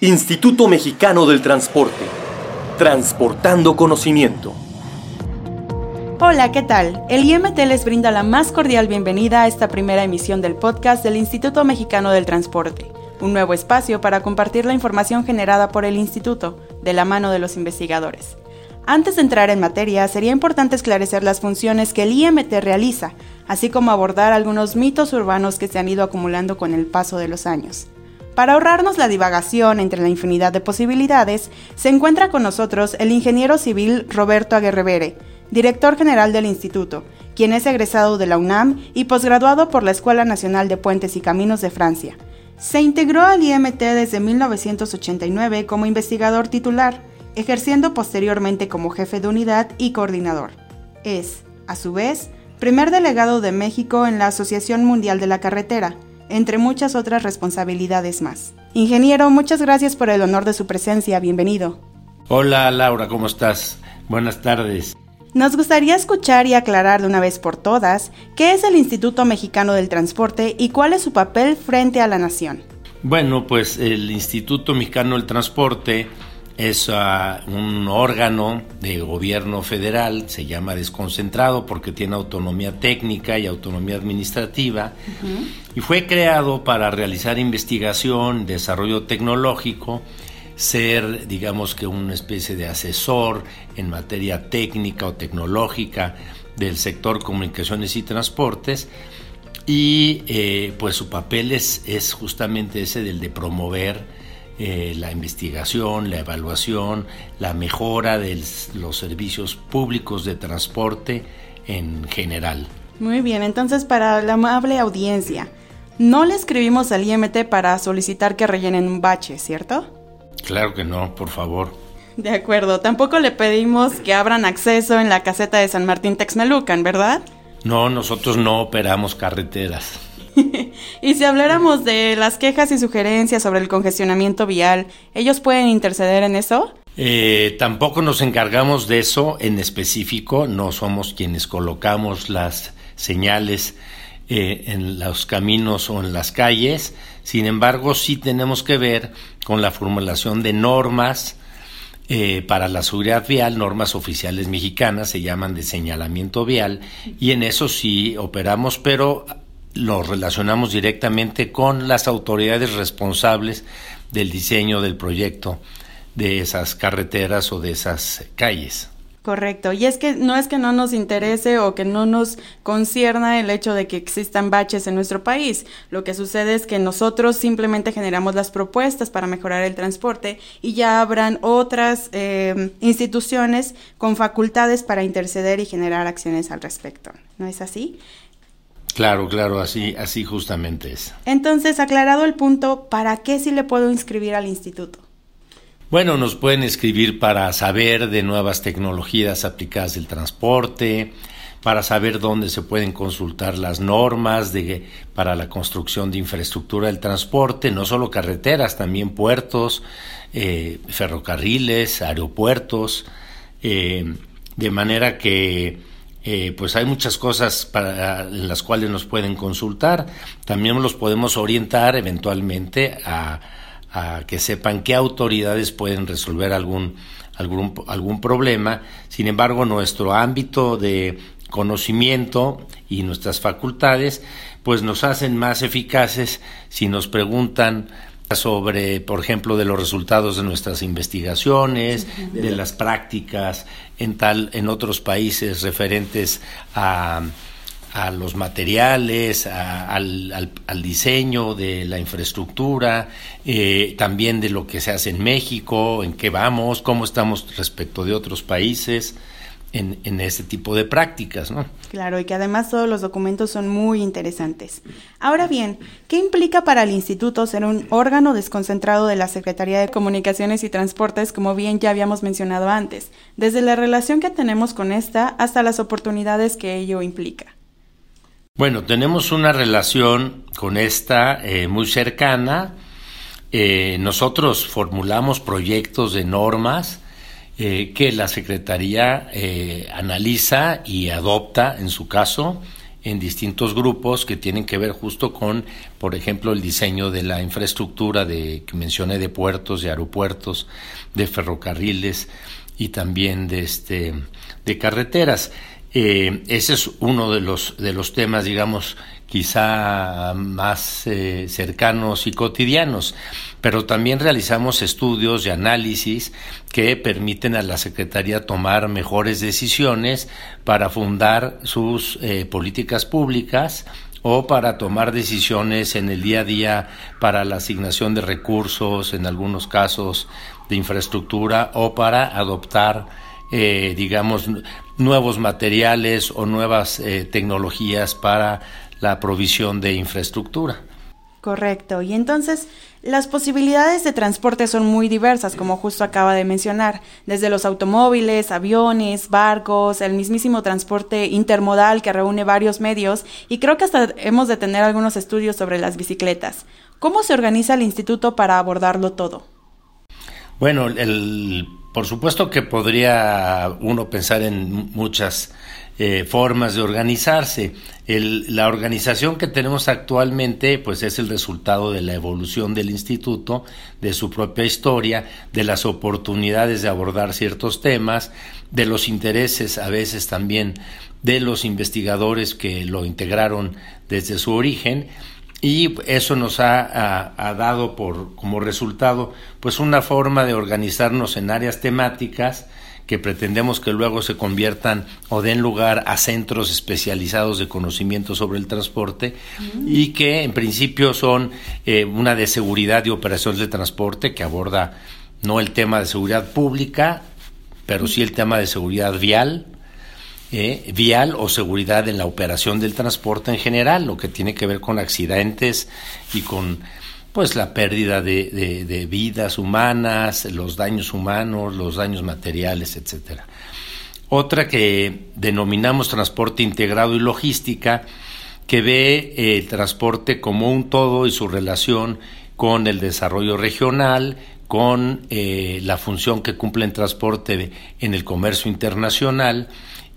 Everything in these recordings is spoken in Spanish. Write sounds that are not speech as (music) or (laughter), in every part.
Instituto Mexicano del Transporte. Transportando conocimiento. Hola, ¿qué tal? El IMT les brinda la más cordial bienvenida a esta primera emisión del podcast del Instituto Mexicano del Transporte, un nuevo espacio para compartir la información generada por el instituto, de la mano de los investigadores. Antes de entrar en materia, sería importante esclarecer las funciones que el IMT realiza, así como abordar algunos mitos urbanos que se han ido acumulando con el paso de los años. Para ahorrarnos la divagación entre la infinidad de posibilidades, se encuentra con nosotros el ingeniero civil Roberto Aguerrevere, director general del instituto, quien es egresado de la UNAM y posgraduado por la Escuela Nacional de Puentes y Caminos de Francia. Se integró al IMT desde 1989 como investigador titular, ejerciendo posteriormente como jefe de unidad y coordinador. Es, a su vez, primer delegado de México en la Asociación Mundial de la Carretera, entre muchas otras responsabilidades más. Ingeniero, muchas gracias por el honor de su presencia. Bienvenido. Hola Laura, ¿cómo estás? Buenas tardes. Nos gustaría escuchar y aclarar de una vez por todas qué es el Instituto Mexicano del Transporte y cuál es su papel frente a la nación. Bueno, pues el Instituto Mexicano del Transporte es ah, un órgano de gobierno federal, se llama desconcentrado porque tiene autonomía técnica y autonomía administrativa, y fue creado para realizar investigación, desarrollo tecnológico, ser, digamos que, una especie de asesor en materia técnica o tecnológica del sector comunicaciones y transportes, y eh, pues su papel es, es justamente ese del de promover eh, la investigación, la evaluación, la mejora de los servicios públicos de transporte en general. Muy bien, entonces para la amable audiencia, no le escribimos al IMT para solicitar que rellenen un bache, ¿cierto? Claro que no, por favor. De acuerdo, tampoco le pedimos que abran acceso en la caseta de San Martín Texmelucan, ¿verdad? No, nosotros no operamos carreteras. (laughs) y si habláramos de las quejas y sugerencias sobre el congestionamiento vial, ¿ellos pueden interceder en eso? Eh, tampoco nos encargamos de eso en específico, no somos quienes colocamos las señales eh, en los caminos o en las calles, sin embargo sí tenemos que ver con la formulación de normas eh, para la seguridad vial, normas oficiales mexicanas, se llaman de señalamiento vial, y en eso sí operamos, pero lo relacionamos directamente con las autoridades responsables del diseño del proyecto de esas carreteras o de esas calles. Correcto, y es que no es que no nos interese o que no nos concierna el hecho de que existan baches en nuestro país. Lo que sucede es que nosotros simplemente generamos las propuestas para mejorar el transporte y ya habrán otras eh, instituciones con facultades para interceder y generar acciones al respecto. ¿No es así? Claro, claro, así, así justamente es. Entonces, aclarado el punto, ¿para qué sí le puedo inscribir al instituto? Bueno, nos pueden escribir para saber de nuevas tecnologías aplicadas al transporte, para saber dónde se pueden consultar las normas de, para la construcción de infraestructura del transporte, no solo carreteras, también puertos, eh, ferrocarriles, aeropuertos, eh, de manera que eh, pues hay muchas cosas para, en las cuales nos pueden consultar. También los podemos orientar eventualmente a, que sepan qué autoridades pueden resolver algún, algún, algún problema. Sin embargo, nuestro ámbito de conocimiento y nuestras facultades pues nos hacen más eficaces si nos preguntan sobre, por ejemplo, de los resultados de nuestras investigaciones, de las prácticas en tal, en otros países referentes a, a los materiales, al, al, diseño de la infraestructura, eh, también de lo que se hace en México, en qué vamos, cómo estamos respecto de otros países en, en este tipo de prácticas, ¿no? Claro, y que además todos los documentos son muy interesantes. Ahora bien, ¿qué implica para el instituto ser un órgano desconcentrado de la Secretaría de Comunicaciones y Transportes, como bien ya habíamos mencionado antes, desde la relación que tenemos con esta hasta las oportunidades que ello implica? Bueno, tenemos una relación con esta eh, muy cercana. Eh, nosotros formulamos proyectos de normas, eh, que la Secretaría eh, analiza y adopta, en su caso, en distintos grupos que tienen que ver justo con, por ejemplo, el diseño de la infraestructura de que mencioné de puertos, de aeropuertos, de ferrocarriles y también de este de carreteras. Eh, ese es uno de los de los temas, digamos, quizá más eh, cercanos y cotidianos, pero también realizamos estudios y análisis que permiten a la Secretaría tomar mejores decisiones para fundar sus eh, políticas públicas o para tomar decisiones en el día a día para la asignación de recursos, en algunos casos de infraestructura, o para adoptar, eh, digamos, nuevos materiales o nuevas tecnologías para la provisión de infraestructura. Correcto. Y entonces, las posibilidades de transporte son muy diversas, como justo acaba de mencionar, desde los automóviles, aviones, barcos, el mismísimo transporte intermodal que reúne varios medios, y creo que hasta hemos de tener algunos estudios sobre las bicicletas. ¿Cómo se organiza el instituto para abordarlo todo? Bueno, el, por supuesto que podría uno pensar en muchas eh, formas de organizarse. la organización que tenemos actualmente pues es el resultado de la evolución del instituto, de su propia historia, de las oportunidades de abordar ciertos temas, de los intereses a veces también de los investigadores que lo integraron desde su origen y eso nos ha, ha, dado por como resultado pues una forma de organizarnos en áreas temáticas que pretendemos que luego se conviertan o den lugar a centros especializados de conocimiento sobre el transporte y que en principio son eh, una de seguridad y operaciones de transporte que aborda no el tema de seguridad pública, pero sí el tema de seguridad vial, eh, vial o seguridad en la operación del transporte en general, lo que tiene que ver con accidentes y con pues la pérdida de, vidas humanas, los daños humanos, los daños materiales, etcétera. Otra que denominamos transporte integrado y logística, que ve el transporte como un todo y su relación con el desarrollo regional, con eh, la función que cumple el transporte en el comercio internacional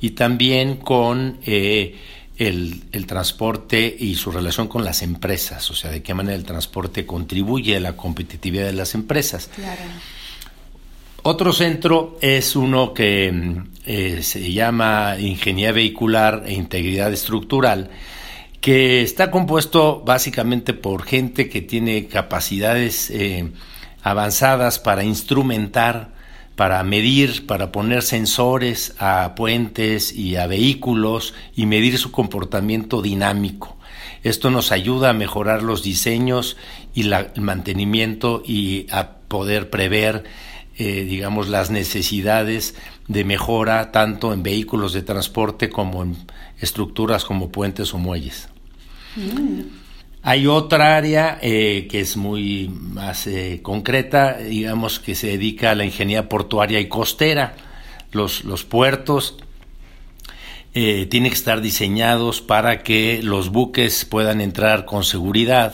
y también con eh, el, transporte y su relación con las empresas, o sea, de qué manera el transporte contribuye a la competitividad de las empresas. Otro centro es uno que eh, se llama Ingeniería Vehicular e Integridad Estructural, que está compuesto básicamente por gente que tiene capacidades eh, avanzadas para instrumentar para medir, para poner sensores a puentes y a vehículos y medir su comportamiento dinámico. Esto nos ayuda a mejorar los diseños y el mantenimiento y a poder prever, eh, digamos, las necesidades de mejora tanto en vehículos de transporte como en estructuras como puentes o muelles. Mm. Hay otra área eh, que es muy más eh, concreta, digamos, que se dedica a la ingeniería portuaria y costera. Los, los puertos eh, tienen que estar diseñados para que los buques puedan entrar con seguridad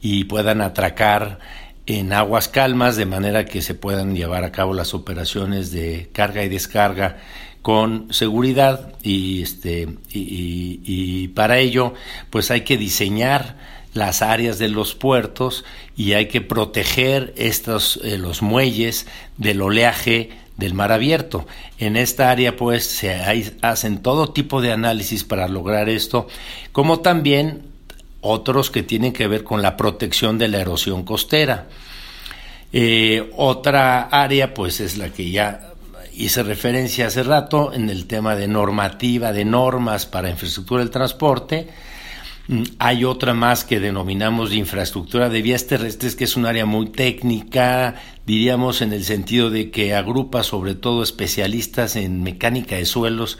y puedan atracar en aguas calmas de manera que se puedan llevar a cabo las operaciones de carga y descarga con seguridad y este y, y para ello pues hay que diseñar las áreas de los puertos y hay que proteger estos eh, los muelles del oleaje del mar abierto. En esta área pues se hacen todo tipo de análisis para lograr esto, como también otros que tienen que ver con la protección de la erosión costera. Eh, otra área pues es la que ya hice referencia hace rato en el tema de normativa, de normas para infraestructura del transporte, hay otra más que denominamos de infraestructura de vías terrestres, que es un área muy técnica, diríamos en el sentido de que agrupa sobre todo especialistas en mecánica de suelos,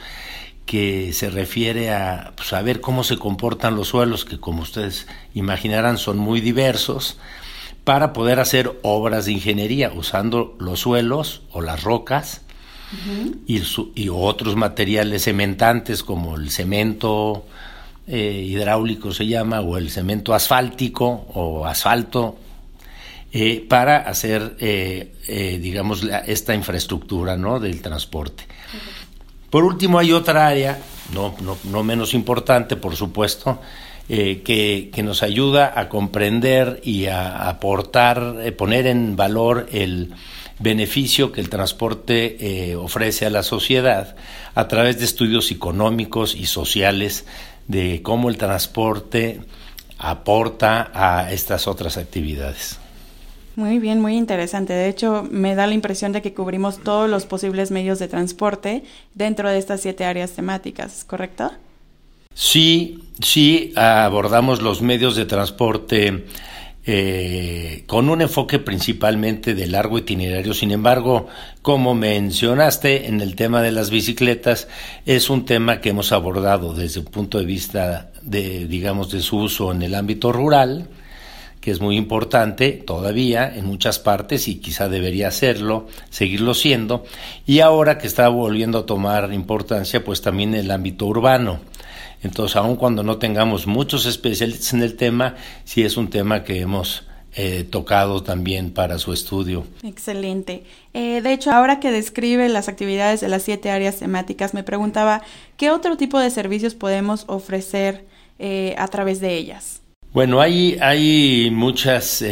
que se refiere a saber pues, cómo se comportan los suelos, que como ustedes imaginarán son muy diversos, para poder hacer obras de ingeniería usando los suelos o las rocas y, y otros materiales cementantes como el cemento, eh, hidráulico se llama, o el cemento asfáltico o asfalto, eh, para hacer, eh, digamos, esta infraestructura ¿no? del transporte. Por último, hay otra área, no, no, menos importante, por supuesto, que, que, nos ayuda a comprender y a aportar, poner en valor el beneficio que el transporte ofrece a la sociedad a través de estudios económicos y sociales de cómo el transporte aporta a estas otras actividades. Muy bien, muy interesante. De hecho, me da la impresión de que cubrimos todos los posibles medios de transporte dentro de estas siete áreas temáticas, ¿correcto? Sí, sí, abordamos los medios de transporte eh, con un enfoque principalmente de largo itinerario. Sin embargo, como mencionaste en el tema de las bicicletas, es un tema que hemos abordado desde un punto de vista de, digamos, de su uso en el ámbito rural, que es muy importante todavía en muchas partes y quizá debería serlo, seguirlo siendo, y ahora que está volviendo a tomar importancia, pues también en el ámbito urbano. Entonces, aun cuando no tengamos muchos especialistas en el tema, sí es un tema que hemos eh, tocado también para su estudio. Excelente. Eh, de hecho, ahora que describe las actividades de las siete áreas temáticas, me preguntaba, ¿qué otro tipo de servicios podemos ofrecer eh, a través de ellas? Bueno, hay, hay muchas,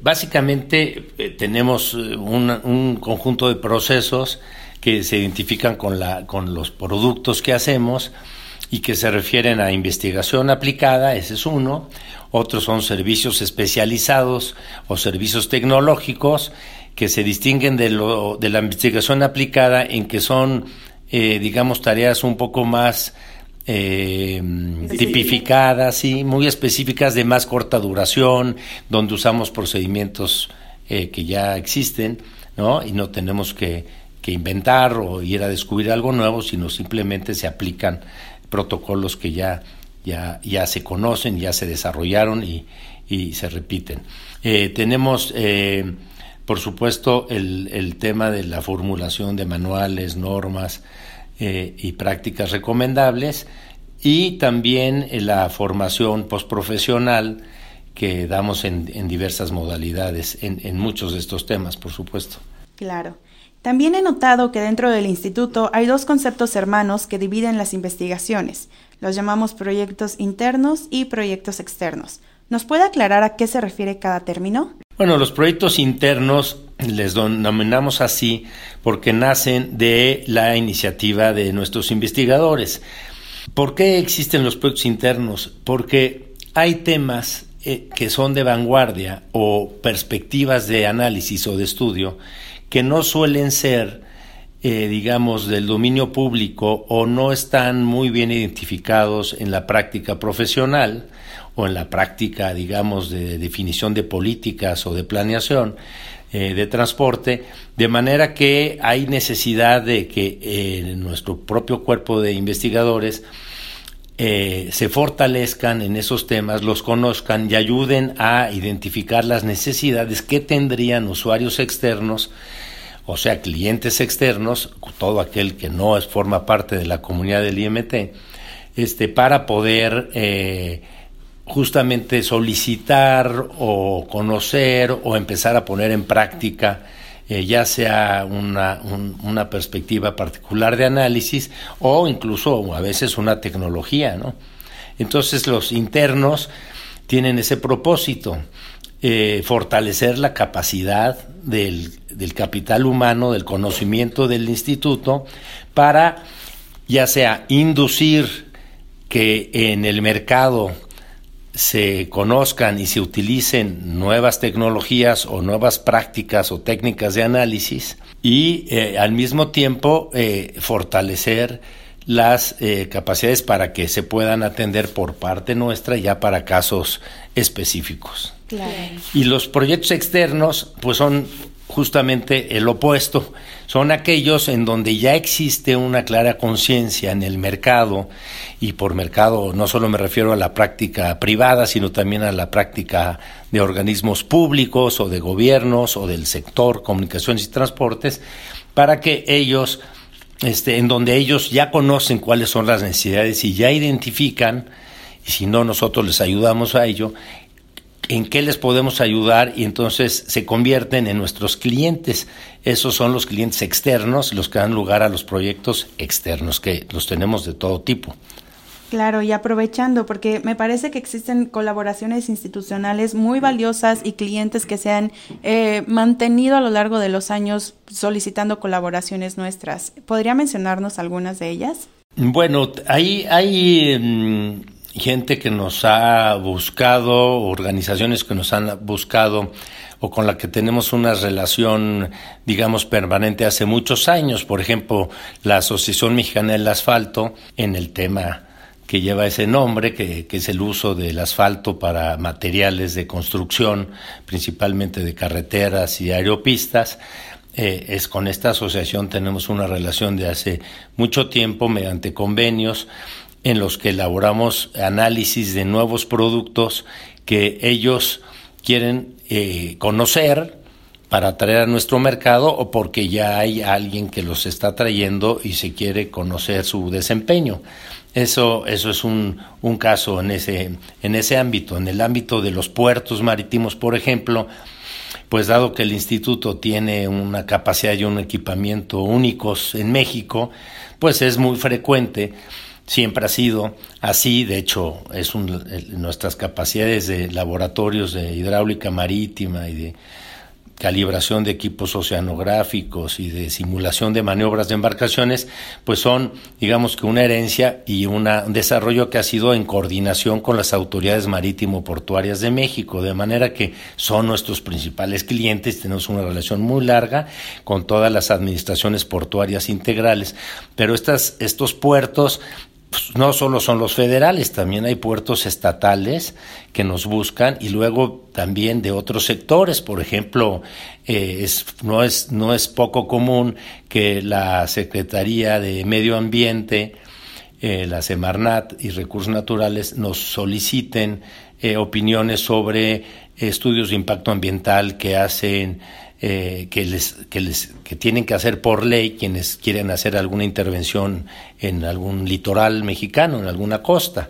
básicamente tenemos un, un conjunto de procesos que se identifican con, la, con los productos que hacemos, y que se refieren a investigación aplicada, ese es uno, otros son servicios especializados o servicios tecnológicos que se distinguen de, lo, de la investigación aplicada en que son, eh, digamos, tareas un poco más eh, tipificadas, y muy específicas de más corta duración, donde usamos procedimientos eh, que ya existen, ¿no? Y no tenemos que, que inventar o ir a descubrir algo nuevo, sino simplemente se aplican protocolos que ya, ya, ya se conocen, ya se desarrollaron y, se repiten. Eh, tenemos, eh, por supuesto, el, tema de la formulación de manuales, normas eh, y prácticas recomendables y también la formación postprofesional que damos en, en diversas modalidades, en, en muchos de estos temas, por supuesto. Claro. También he notado que dentro del instituto hay dos conceptos hermanos que dividen las investigaciones. Los llamamos proyectos internos y proyectos externos. ¿Nos puede aclarar a qué se refiere cada término? Bueno, los proyectos internos les denominamos así porque nacen de la iniciativa de nuestros investigadores. ¿Por qué existen los proyectos internos? Porque hay temas eh, que son de vanguardia o perspectivas de análisis o de estudio que no suelen ser, eh, digamos, del dominio público o no están muy bien identificados en la práctica profesional o en la práctica, digamos, de definición de políticas o de planeación eh, de transporte, de manera que hay necesidad de que eh, nuestro propio cuerpo de investigadores se fortalezcan en esos temas, los conozcan y ayuden a identificar las necesidades que tendrían usuarios externos o sea, clientes externos, todo aquel que no es, forma parte de la comunidad del IMT, este, para poder eh, justamente solicitar o conocer o empezar a poner en práctica eh, ya sea una, una, perspectiva particular de análisis o incluso a veces una tecnología, ¿no? Entonces los internos tienen ese propósito, eh, fortalecer la capacidad del, del, capital humano, del conocimiento del instituto, para ya sea inducir que en el mercado se conozcan y se utilicen nuevas tecnologías o nuevas prácticas o técnicas de análisis y eh, al mismo tiempo eh, fortalecer las capacidades para que se puedan atender por parte nuestra ya para casos específicos. Y los proyectos externos, pues son justamente el opuesto. Son aquellos en donde ya existe una clara conciencia en el mercado, y por mercado no solo me refiero a la práctica privada, sino también a la práctica de organismos públicos o de gobiernos o del sector comunicaciones y transportes, para que ellos, este, en donde ellos ya conocen cuáles son las necesidades y ya identifican, y si no nosotros les ayudamos a ello, en qué les podemos ayudar y entonces se convierten en nuestros clientes. Esos son los clientes externos, los que dan lugar a los proyectos externos, que los tenemos de todo tipo. Claro, y aprovechando, porque me parece que existen colaboraciones institucionales muy valiosas y clientes que se han eh, mantenido a lo largo de los años solicitando colaboraciones nuestras. ¿Podría mencionarnos algunas de ellas? Bueno, hay, hay mm, gente que nos ha buscado, organizaciones que nos han buscado o con la que tenemos una relación, digamos, permanente hace muchos años. Por ejemplo, la Asociación Mexicana del Asfalto en el tema que lleva ese nombre, que, es el uso del asfalto para materiales de construcción, principalmente de carreteras y aeropistas. Eh, es con esta asociación tenemos una relación de hace mucho tiempo mediante convenios en los que elaboramos análisis de nuevos productos que ellos quieren eh, conocer para traer a nuestro mercado o porque ya hay alguien que los está trayendo y se quiere conocer su desempeño. Eso, eso es un, un caso en ese, en ese ámbito. En el ámbito de los puertos marítimos, por ejemplo, pues dado que el instituto tiene una capacidad y un equipamiento únicos en México, pues es muy frecuente, siempre ha sido así, de hecho, es un, nuestras capacidades de laboratorios de hidráulica marítima y de calibración de equipos oceanográficos y de simulación de maniobras de embarcaciones, pues son, digamos que una herencia y un desarrollo que ha sido en coordinación con las autoridades marítimo-portuarias de México, de manera que son nuestros principales clientes, tenemos una relación muy larga con todas las administraciones portuarias integrales, pero estas, estos puertos pues, no solo son los federales, también hay puertos estatales que nos buscan y luego también de otros sectores. Por ejemplo, eh, no, es, no es poco común que la Secretaría de Medio Ambiente, eh, la Semarnat y Recursos Naturales nos soliciten eh, opiniones sobre estudios de impacto ambiental que hacen eh, que, les, que, les, que tienen que hacer por ley quienes quieren hacer alguna intervención en algún litoral mexicano, en alguna costa.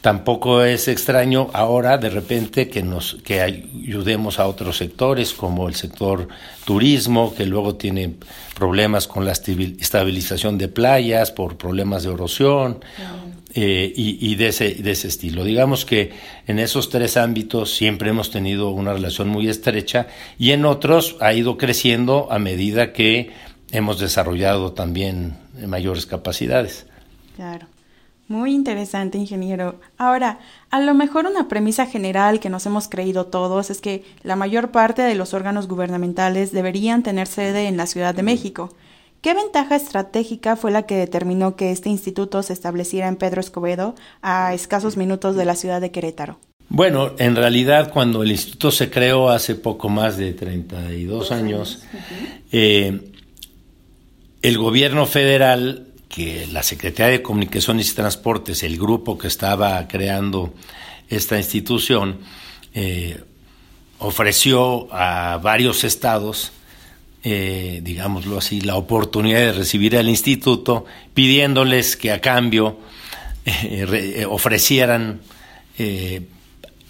Tampoco es extraño ahora de repente que nos que ayudemos a otros sectores como el sector turismo que luego tiene problemas con la estabilización de playas por problemas de erosión eh, y, de, ese, de ese estilo. Digamos que en esos tres ámbitos siempre hemos tenido una relación muy estrecha y en otros ha ido creciendo a medida que hemos desarrollado también mayores capacidades. Claro. Muy interesante, ingeniero. Ahora, a lo mejor una premisa general que nos hemos creído todos es que la mayor parte de los órganos gubernamentales deberían tener sede en la Ciudad de México. ¿Qué ventaja estratégica fue la que determinó que este instituto se estableciera en Pedro Escobedo, a escasos minutos de la ciudad de Querétaro? Bueno, en realidad cuando el instituto se creó hace poco más de 32 años, eh, el gobierno federal, que la Secretaría de Comunicaciones y Transportes, el grupo que estaba creando esta institución, eh, ofreció a varios estados eh, digámoslo así, la oportunidad de recibir al instituto, pidiéndoles que a cambio eh, eh, ofrecieran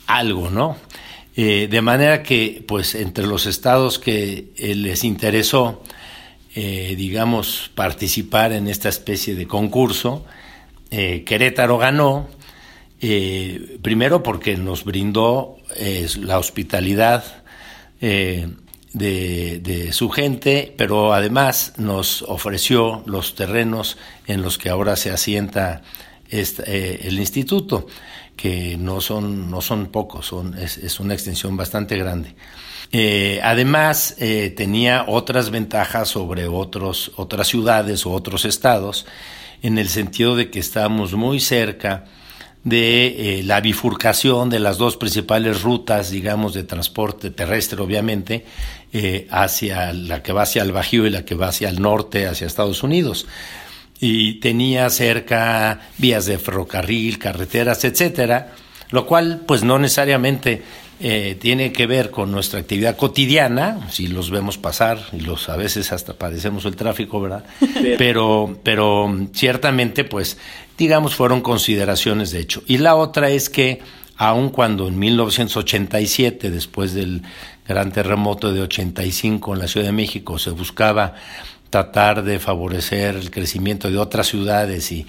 algo, ¿no? de manera que, pues, entre los estados que les interesó, digamos, participar en esta especie de concurso, Querétaro ganó, primero porque nos brindó la hospitalidad de, su gente, pero además nos ofreció los terrenos en los que ahora se asienta eh, el instituto, que no son, no son pocos, son, es, una extensión bastante grande. Eh, además, eh, tenía otras ventajas sobre otros, otras ciudades o otros estados, en el sentido de que estábamos muy cerca de la bifurcación de las dos principales rutas, digamos, de transporte terrestre, obviamente, eh, hacia la que va hacia el Bajío y la que va hacia el norte, hacia Estados Unidos. Y tenía cerca vías de ferrocarril, carreteras, etcétera, lo cual, pues no necesariamente eh, tiene que ver con nuestra actividad cotidiana, si los vemos pasar y los a veces hasta padecemos el tráfico, ¿verdad? Pero, pero ciertamente, pues, digamos, fueron consideraciones de hecho. Y la otra es que aun cuando en 1987, después del gran terremoto de 85 en la Ciudad de México, se buscaba tratar de favorecer el crecimiento de otras ciudades y,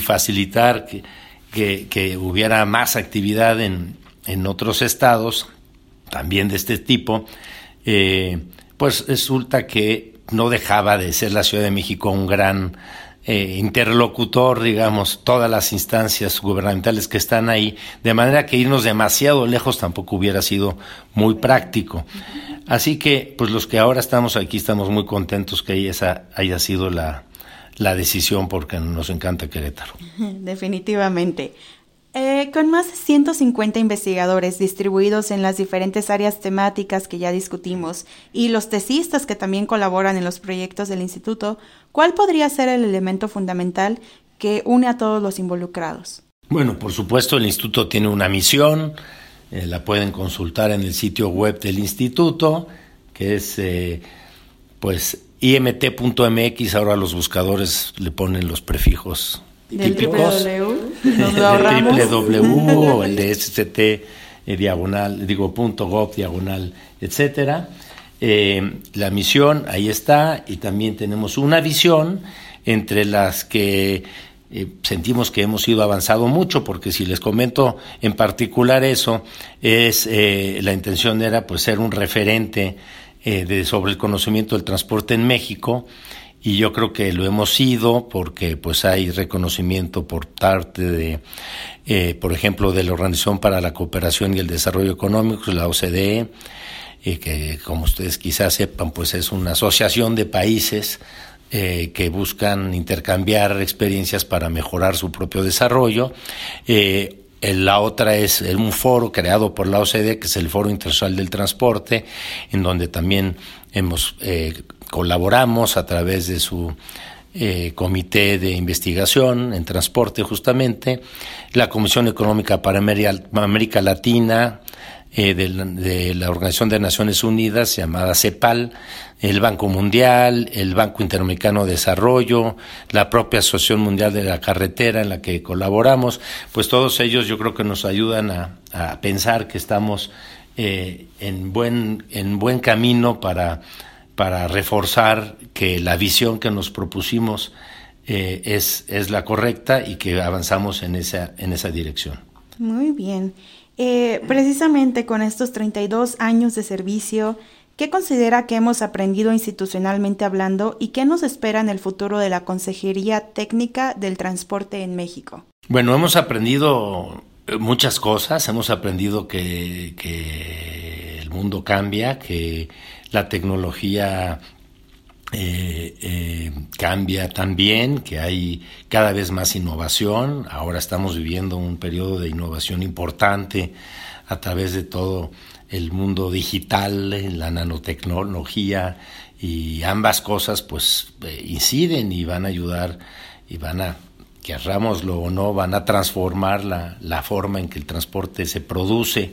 facilitar que, hubiera más actividad en, otros estados, también de este tipo, eh, pues resulta que no dejaba de ser la Ciudad de México un gran eh, interlocutor, digamos, todas las instancias gubernamentales que están ahí, de manera que irnos demasiado lejos tampoco hubiera sido muy práctico. Así que, pues los que ahora estamos aquí estamos muy contentos que esa haya sido la, la decisión porque nos encanta Querétaro. (laughs) Definitivamente. Eh, con más de 150 investigadores distribuidos en las diferentes áreas temáticas que ya discutimos y los tesistas que también colaboran en los proyectos del instituto, ¿cuál podría ser el elemento fundamental que une a todos los involucrados? Bueno, por supuesto el instituto tiene una misión, eh, la pueden consultar en el sitio web del instituto, que es eh, pues imt.mx, ahora los buscadores le ponen los prefijos del típicos. www, el de SCT eh, diagonal, digo punto gov diagonal, etcétera. Eh, la misión ahí está y también tenemos una visión entre las que eh, sentimos que hemos ido avanzado mucho porque si les comento en particular eso es la intención era pues ser un referente de, sobre el conocimiento del transporte en México y yo creo que lo hemos sido porque pues hay reconocimiento por parte de, eh, por ejemplo, de la Organización para la Cooperación y el Desarrollo Económico, la OCDE, eh, que como ustedes quizás sepan, pues es una asociación de países eh, que buscan intercambiar experiencias para mejorar su propio desarrollo. La otra es un foro creado por la OCDE, que es el Foro Internacional del Transporte, en donde también hemos colaboramos a través de su eh, comité de investigación en transporte justamente, la Comisión Económica para América Latina eh, de, la, Organización de Naciones Unidas llamada CEPAL, el Banco Mundial, el Banco Interamericano de Desarrollo, la propia Asociación Mundial de la Carretera en la que colaboramos, pues todos ellos yo creo que nos ayudan a, pensar que estamos eh, en, buen, en buen camino para para reforzar que la visión que nos propusimos eh, es, es la correcta y que avanzamos en esa, en esa dirección. Muy bien. Eh, precisamente con estos 32 años de servicio, ¿qué considera que hemos aprendido institucionalmente hablando y qué nos espera en el futuro de la Consejería Técnica del Transporte en México? Bueno, hemos aprendido muchas cosas, hemos aprendido que, que el mundo cambia, que la tecnología eh, eh, cambia también, que hay cada vez más innovación. Ahora estamos viviendo un periodo de innovación importante a través de todo el mundo digital, la nanotecnología y ambas cosas pues eh, inciden y van a ayudar y van a querrámoslo o no, van a transformar la, la, forma en que el transporte se produce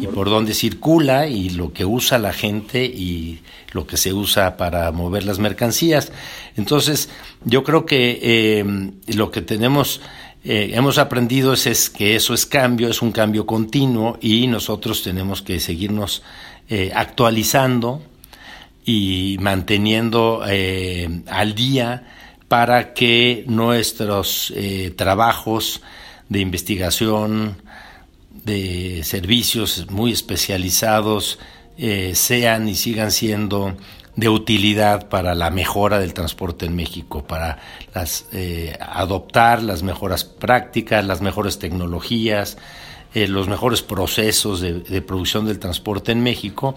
y por dónde circula y lo que usa la gente y lo que se usa para mover las mercancías. Entonces, yo creo que em, lo que tenemos, eh, hemos aprendido es, que eso es cambio, es un cambio continuo y nosotros tenemos que seguirnos eh, actualizando y manteniendo eh, al día para que nuestros eh, trabajos de investigación, de servicios muy especializados, eh, sean y sigan siendo de utilidad para la mejora del transporte en México, para eh, adoptar las mejoras prácticas, las mejores tecnologías, eh, los mejores procesos de, producción del transporte en México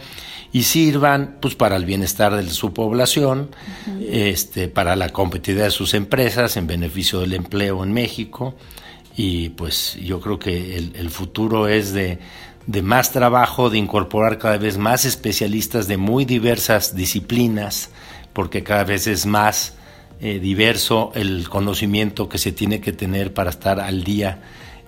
y sirvan pues para el bienestar de su población, este, para la competitividad de sus empresas, en beneficio del empleo en México. Y pues yo creo que el, futuro es de, más trabajo, de incorporar cada vez más especialistas de muy diversas disciplinas, porque cada vez es más eh, diverso el conocimiento que se tiene que tener para estar al día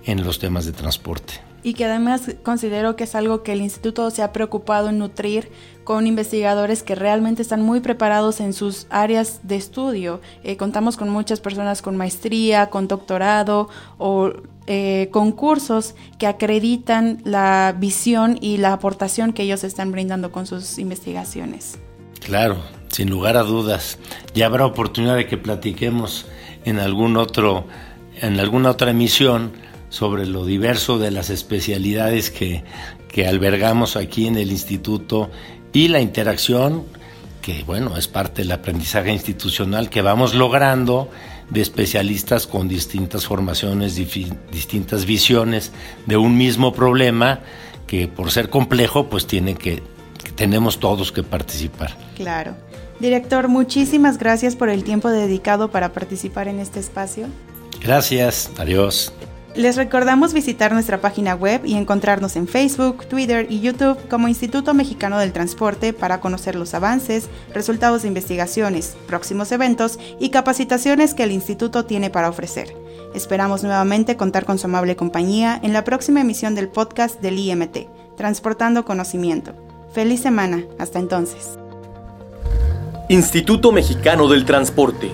en los temas de transporte. Y que además considero que es algo que el instituto se ha preocupado en nutrir con investigadores que realmente están muy preparados en sus áreas de estudio. Eh, contamos con muchas personas con maestría, con doctorado o eh, concursos que acreditan la visión y la aportación que ellos están brindando con sus investigaciones. Claro, sin lugar a dudas. Ya habrá oportunidad de que platiquemos en algún otro, en alguna otra emisión sobre lo diverso de las especialidades que, que albergamos aquí en el instituto y la interacción que bueno, es parte del aprendizaje institucional que vamos logrando de especialistas con distintas formaciones, distintas visiones de un mismo problema que por ser complejo, pues tiene que, tenemos todos que participar. Claro. Director, muchísimas gracias por el tiempo dedicado para participar en este espacio. Gracias, adiós. Les recordamos visitar nuestra página web y encontrarnos en Facebook, Twitter y YouTube como Instituto Mexicano del Transporte para conocer los avances, resultados de investigaciones, próximos eventos y capacitaciones que el instituto tiene para ofrecer. Esperamos nuevamente contar con su amable compañía en la próxima emisión del podcast del IMT, Transportando Conocimiento. Feliz semana, hasta entonces. Instituto Mexicano del Transporte